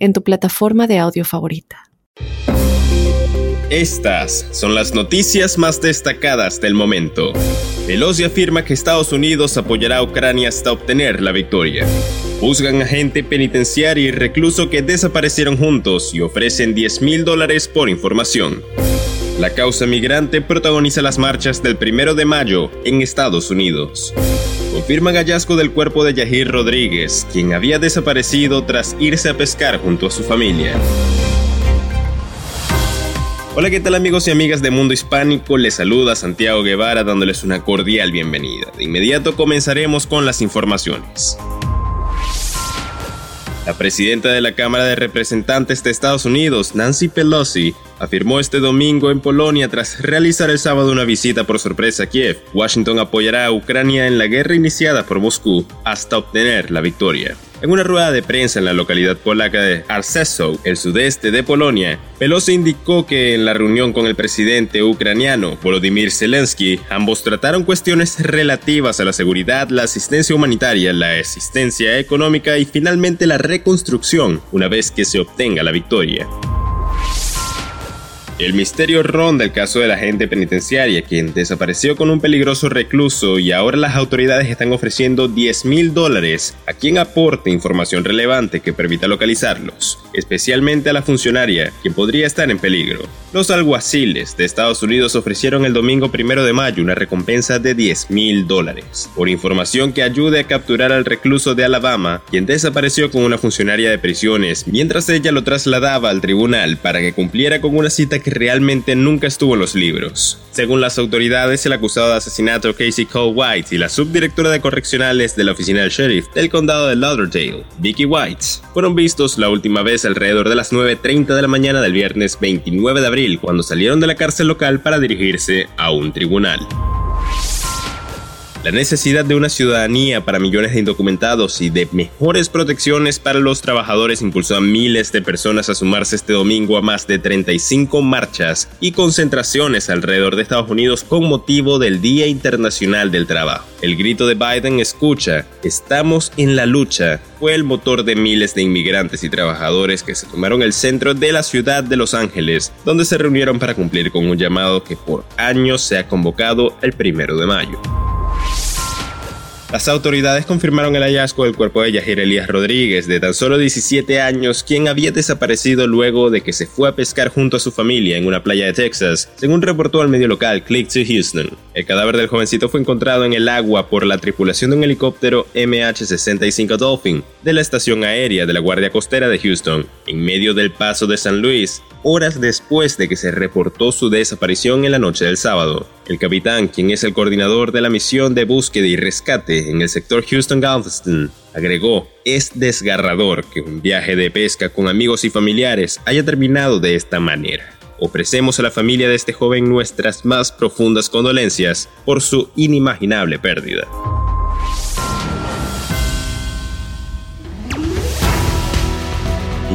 en tu plataforma de audio favorita. Estas son las noticias más destacadas del momento. Pelosi afirma que Estados Unidos apoyará a Ucrania hasta obtener la victoria. Juzgan a gente penitenciaria y recluso que desaparecieron juntos y ofrecen 10 mil dólares por información. La causa migrante protagoniza las marchas del primero de mayo en Estados Unidos confirman hallazgo del cuerpo de Yahir Rodríguez, quien había desaparecido tras irse a pescar junto a su familia. Hola, ¿qué tal amigos y amigas de Mundo Hispánico? Les saluda Santiago Guevara dándoles una cordial bienvenida. De inmediato comenzaremos con las informaciones. La presidenta de la Cámara de Representantes de Estados Unidos, Nancy Pelosi, afirmó este domingo en Polonia tras realizar el sábado una visita por sorpresa a Kiev. Washington apoyará a Ucrania en la guerra iniciada por Moscú hasta obtener la victoria. En una rueda de prensa en la localidad polaca de Arceso, el sudeste de Polonia, Pelosi indicó que en la reunión con el presidente ucraniano Volodymyr Zelensky, ambos trataron cuestiones relativas a la seguridad, la asistencia humanitaria, la asistencia económica y finalmente la reconstrucción una vez que se obtenga la victoria. El misterio ronda el caso de la agente penitenciaria, quien desapareció con un peligroso recluso y ahora las autoridades están ofreciendo 10 mil dólares a quien aporte información relevante que permita localizarlos, especialmente a la funcionaria, quien podría estar en peligro. Los alguaciles de Estados Unidos ofrecieron el domingo primero de mayo una recompensa de 10 mil dólares por información que ayude a capturar al recluso de Alabama, quien desapareció con una funcionaria de prisiones mientras ella lo trasladaba al tribunal para que cumpliera con una cita que realmente nunca estuvo en los libros. Según las autoridades, el acusado de asesinato Casey Cole White y la subdirectora de correccionales de la oficina del sheriff del condado de Lauderdale, Vicky White, fueron vistos la última vez alrededor de las 9.30 de la mañana del viernes 29 de abril, cuando salieron de la cárcel local para dirigirse a un tribunal. La necesidad de una ciudadanía para millones de indocumentados y de mejores protecciones para los trabajadores impulsó a miles de personas a sumarse este domingo a más de 35 marchas y concentraciones alrededor de Estados Unidos con motivo del Día Internacional del Trabajo. El grito de Biden escucha, estamos en la lucha, fue el motor de miles de inmigrantes y trabajadores que se tomaron el centro de la ciudad de Los Ángeles, donde se reunieron para cumplir con un llamado que por años se ha convocado el primero de mayo. Las autoridades confirmaron el hallazgo del cuerpo de Yahir Elías Rodríguez, de tan solo 17 años, quien había desaparecido luego de que se fue a pescar junto a su familia en una playa de Texas, según reportó al medio local Click to Houston. El cadáver del jovencito fue encontrado en el agua por la tripulación de un helicóptero MH-65 Dolphin de la estación aérea de la Guardia Costera de Houston, en medio del paso de San Luis, horas después de que se reportó su desaparición en la noche del sábado. El capitán, quien es el coordinador de la misión de búsqueda y rescate en el sector Houston-Galveston, agregó, es desgarrador que un viaje de pesca con amigos y familiares haya terminado de esta manera. Ofrecemos a la familia de este joven nuestras más profundas condolencias por su inimaginable pérdida.